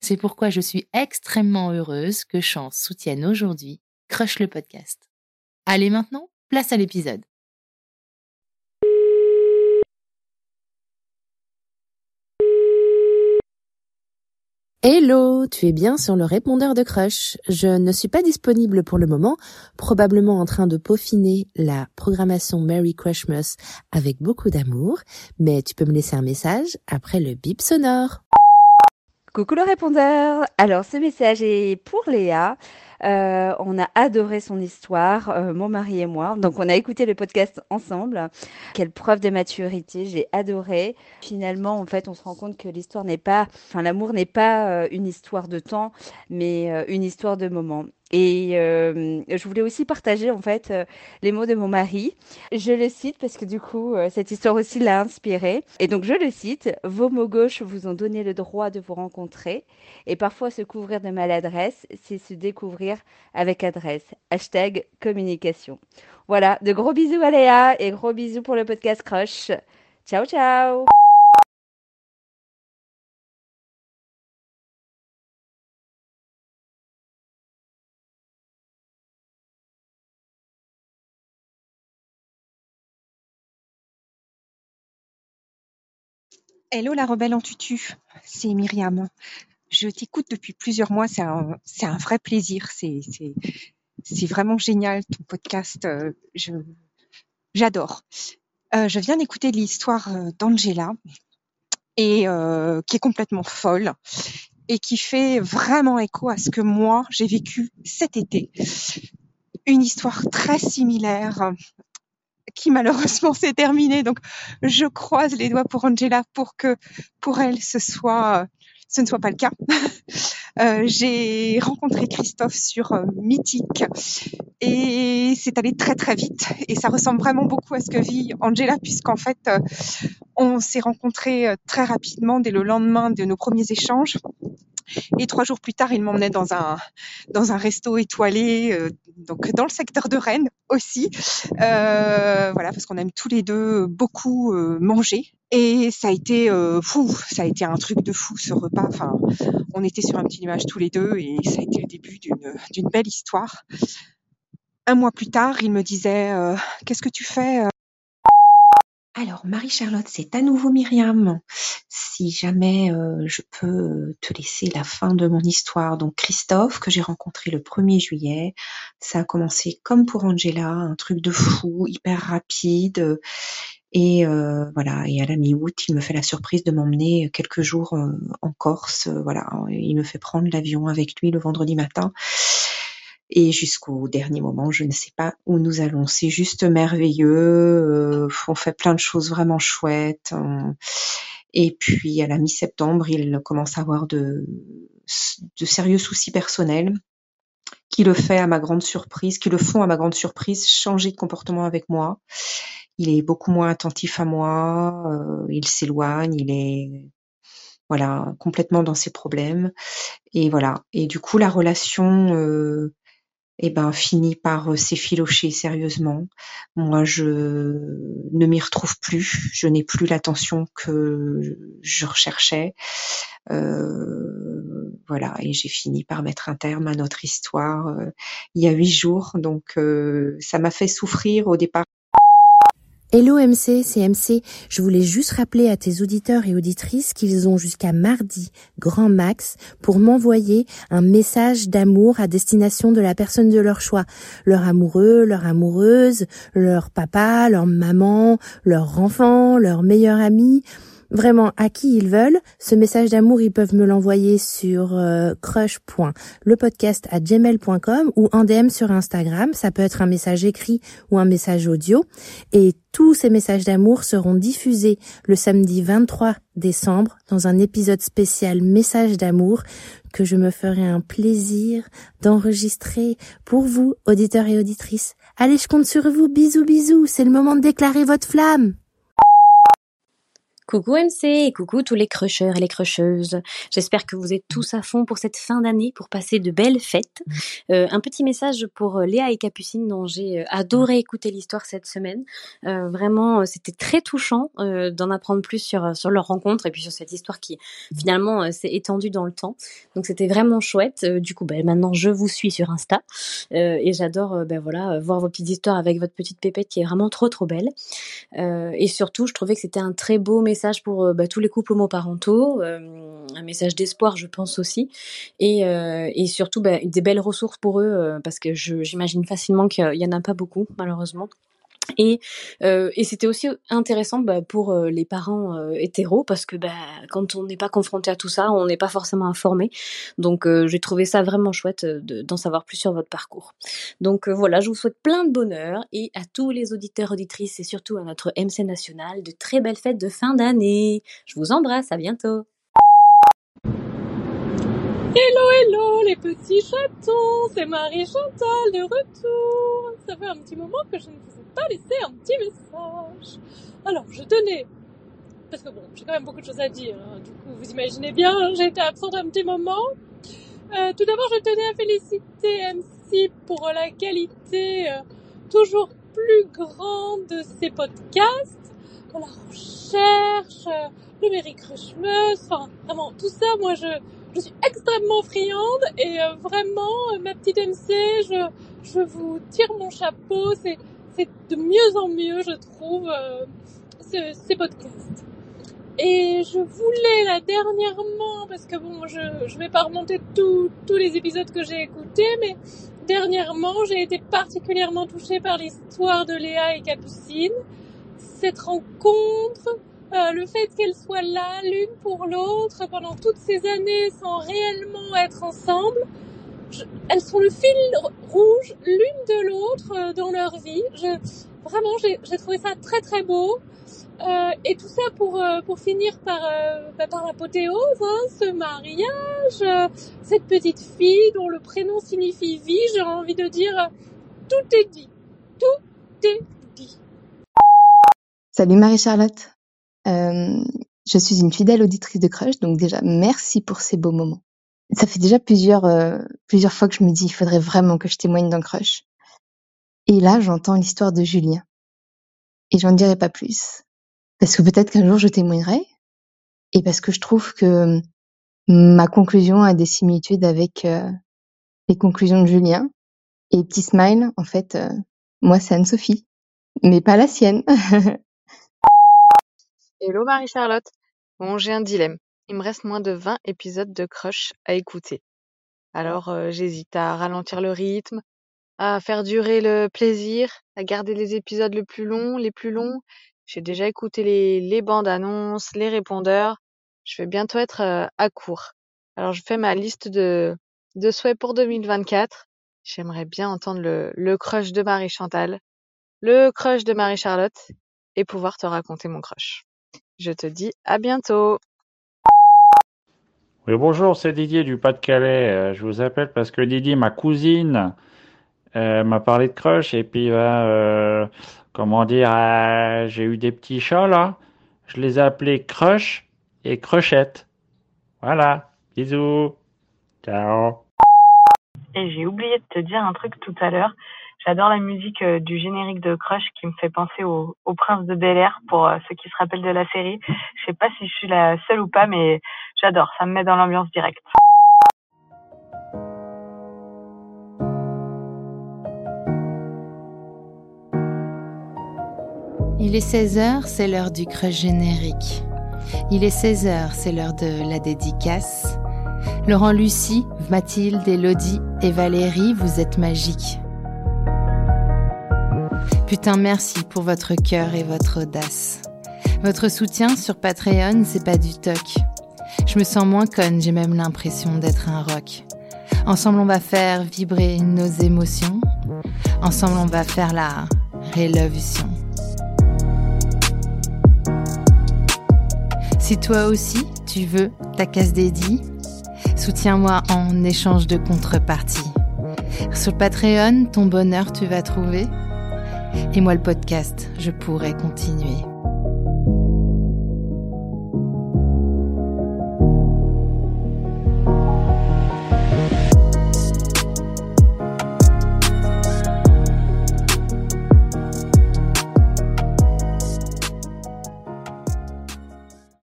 C'est pourquoi je suis extrêmement heureuse que Chance soutienne aujourd'hui Crush le podcast. Allez maintenant, place à l'épisode. Hello, tu es bien sur le répondeur de Crush. Je ne suis pas disponible pour le moment, probablement en train de peaufiner la programmation Merry Crushmas avec beaucoup d'amour, mais tu peux me laisser un message après le bip sonore. Coucou le répondeur. Alors ce message est pour Léa. Euh, on a adoré son histoire, euh, mon mari et moi. Donc on a écouté le podcast ensemble. Quelle preuve de maturité, j'ai adoré. Finalement, en fait, on se rend compte que l'histoire n'est pas, enfin l'amour n'est pas euh, une histoire de temps, mais une histoire de moments. Et euh, je voulais aussi partager en fait euh, les mots de mon mari. Je le cite parce que du coup euh, cette histoire aussi l'a inspiré. Et donc je le cite Vos mots gauches vous ont donné le droit de vous rencontrer. Et parfois se couvrir de maladresse, c'est se découvrir avec adresse. Hashtag communication. Voilà, de gros bisous à Léa et gros bisous pour le podcast Crush. Ciao ciao Hello la rebelle en tutu, c'est Myriam. Je t'écoute depuis plusieurs mois, c'est un, vrai plaisir, c'est, vraiment génial ton podcast, euh, j'adore. Euh, je viens d'écouter l'histoire euh, d'Angela et qui est complètement folle et qui fait vraiment écho à ce que moi j'ai vécu cet été. Une histoire très similaire qui malheureusement s'est terminé. Donc, je croise les doigts pour Angela pour que pour elle ce soit ce ne soit pas le cas. Euh, j'ai rencontré Christophe sur euh, Mythique et c'est allé très très vite et ça ressemble vraiment beaucoup à ce que vit Angela puisqu'en fait euh, on s'est rencontrés très rapidement dès le lendemain de nos premiers échanges et trois jours plus tard, il m'emmenait dans un dans un resto étoilé, euh, donc dans le secteur de Rennes aussi. Euh, voilà, parce qu'on aime tous les deux beaucoup euh, manger. Et ça a été euh, fou, ça a été un truc de fou ce repas. Enfin, on était sur un petit nuage tous les deux et ça a été le début d'une d'une belle histoire. Un mois plus tard, il me disait Qu'est-ce que tu fais alors, Marie-Charlotte, c'est à nouveau Myriam. Si jamais euh, je peux te laisser la fin de mon histoire. Donc, Christophe, que j'ai rencontré le 1er juillet, ça a commencé comme pour Angela, un truc de fou, hyper rapide. Et euh, voilà, et à la mi-août, il me fait la surprise de m'emmener quelques jours euh, en Corse. Voilà, il me fait prendre l'avion avec lui le vendredi matin et jusqu'au dernier moment, je ne sais pas où nous allons. C'est juste merveilleux. Euh, on fait plein de choses vraiment chouettes. Et puis à la mi-septembre, il commence à avoir de, de sérieux soucis personnels qui le fait à ma grande surprise, qui le font à ma grande surprise changer de comportement avec moi. Il est beaucoup moins attentif à moi, euh, il s'éloigne, il est voilà complètement dans ses problèmes et voilà. Et du coup la relation euh, eh ben finit par s'effilocher sérieusement. Moi, je ne m'y retrouve plus. Je n'ai plus l'attention que je recherchais. Euh, voilà, et j'ai fini par mettre un terme à notre histoire euh, il y a huit jours. Donc, euh, ça m'a fait souffrir au départ. Hello MC, c'est MC. Je voulais juste rappeler à tes auditeurs et auditrices qu'ils ont jusqu'à mardi, grand max, pour m'envoyer un message d'amour à destination de la personne de leur choix. Leur amoureux, leur amoureuse, leur papa, leur maman, leur enfant, leur meilleur ami vraiment à qui ils veulent. Ce message d'amour, ils peuvent me l'envoyer sur euh, crush.lepodcast à gmail.com ou en DM sur Instagram. Ça peut être un message écrit ou un message audio. Et tous ces messages d'amour seront diffusés le samedi 23 décembre dans un épisode spécial message d'amour que je me ferai un plaisir d'enregistrer pour vous, auditeurs et auditrices. Allez, je compte sur vous. Bisous, bisous. C'est le moment de déclarer votre flamme. Coucou MC et coucou tous les crushers et les crusheuses. J'espère que vous êtes tous à fond pour cette fin d'année, pour passer de belles fêtes. Euh, un petit message pour euh, Léa et Capucine dont j'ai euh, adoré écouter l'histoire cette semaine. vraiment, c'était très touchant d'en apprendre plus sur, sur leur rencontre et puis sur cette histoire qui finalement s'est étendue dans le temps. Donc c'était vraiment chouette. du coup, ben, maintenant je vous suis sur Insta et j'adore ben, voilà, voir vos petites histoires avec votre petite pépette qui est vraiment trop trop belle. et surtout, je trouvais que c'était un très beau message message pour euh, bah, tous les couples homoparentaux, euh, un message d'espoir, je pense aussi, et, euh, surtout bah, des belles ressources pour eux, parce que j'imagine facilement qu'il y en a pas beaucoup, malheureusement. Et, euh, et c'était aussi intéressant bah, pour euh, les parents euh, hétéros parce que bah, quand on n'est pas confronté à tout ça, on n'est pas forcément informé. Donc euh, j'ai trouvé ça vraiment chouette d'en savoir plus sur votre parcours. Donc voilà, je vous souhaite plein de bonheur et à tous les auditeurs, auditrices et surtout à notre MC national de très belles fêtes de fin d'année. Je vous embrasse, à bientôt. Hello, hello les petits chatons, c'est Marie Chantal de retour. Ça fait un petit moment que je ne vous pas un petit message. Alors, je tenais, parce que bon, j'ai quand même beaucoup de choses à dire, hein. du coup, vous imaginez bien, j'ai été absente un petit moment. Euh, tout d'abord, je tenais à féliciter MC pour la qualité euh, toujours plus grande de ses podcasts, la recherche, euh, le Merry Christmas, enfin, vraiment, tout ça, moi, je, je suis extrêmement friande et vraiment, ma petite MC, je, je vous tire mon chapeau, c'est, c'est de mieux en mieux, je trouve, euh, ces podcasts. Et je voulais là dernièrement, parce que bon, je je vais pas remonter tous tous les épisodes que j'ai écoutés, mais dernièrement, j'ai été particulièrement touchée par l'histoire de Léa et Capucine. Cette rencontre, euh, le fait qu'elles soient là l'une pour l'autre pendant toutes ces années sans réellement être ensemble, elles sont le fil rouge l'une de l'autre euh, dans leur vie. Je, vraiment, j'ai trouvé ça très très beau. Euh, et tout ça pour euh, pour finir par euh, bah, par l'apothéose, hein, ce mariage, cette petite fille dont le prénom signifie vie. J'ai envie de dire tout est dit, tout est dit. Salut Marie-Charlotte. je suis une fidèle auditrice de Crush, donc déjà merci pour ces beaux moments ça fait déjà plusieurs, euh, plusieurs fois que je me dis, il faudrait vraiment que je témoigne d'un crush. Et là, j'entends l'histoire de Julien. Et j'en dirai pas plus. Parce que peut-être qu'un jour je témoignerai. Et parce que je trouve que ma conclusion a des similitudes avec euh, les conclusions de Julien. Et petit smile, en fait, euh, moi c'est Anne-Sophie. Mais pas la sienne. Hello Marie-Charlotte. Bon, j'ai un dilemme. Il me reste moins de 20 épisodes de Crush à écouter. Alors euh, j'hésite à ralentir le rythme, à faire durer le plaisir, à garder les épisodes le plus longs, les plus longs. J'ai déjà écouté les, les bandes annonces, les répondeurs. Je vais bientôt être euh, à court. Alors je fais ma liste de, de souhaits pour 2024. J'aimerais bien entendre le, le crush de Marie Chantal, le crush de Marie Charlotte et pouvoir te raconter mon crush. Je te dis à bientôt. Bonjour, c'est Didier du Pas-de-Calais. Euh, je vous appelle parce que Didier, ma cousine, euh, m'a parlé de crush et puis, euh, comment dire, j'ai eu des petits chats là. Je les ai appelés Crush et Cruchette. Voilà, bisous, ciao. Et j'ai oublié de te dire un truc tout à l'heure. J'adore la musique du générique de Crush qui me fait penser au, Prince de Bel Air pour ceux qui se rappellent de la série. Je sais pas si je suis la seule ou pas, mais j'adore. Ça me met dans l'ambiance directe. Il est 16h, c'est l'heure du crush générique. Il est 16h, c'est l'heure de la dédicace. Laurent Lucie, Mathilde, Elodie et Valérie, vous êtes magiques. Putain, merci pour votre cœur et votre audace. Votre soutien sur Patreon, c'est pas du toc. Je me sens moins conne, j'ai même l'impression d'être un rock. Ensemble, on va faire vibrer nos émotions. Ensemble, on va faire la révolution. Si toi aussi, tu veux ta case dédiée, soutiens-moi en échange de contrepartie. Sur Patreon, ton bonheur tu vas trouver. Et moi, le podcast, je pourrai continuer.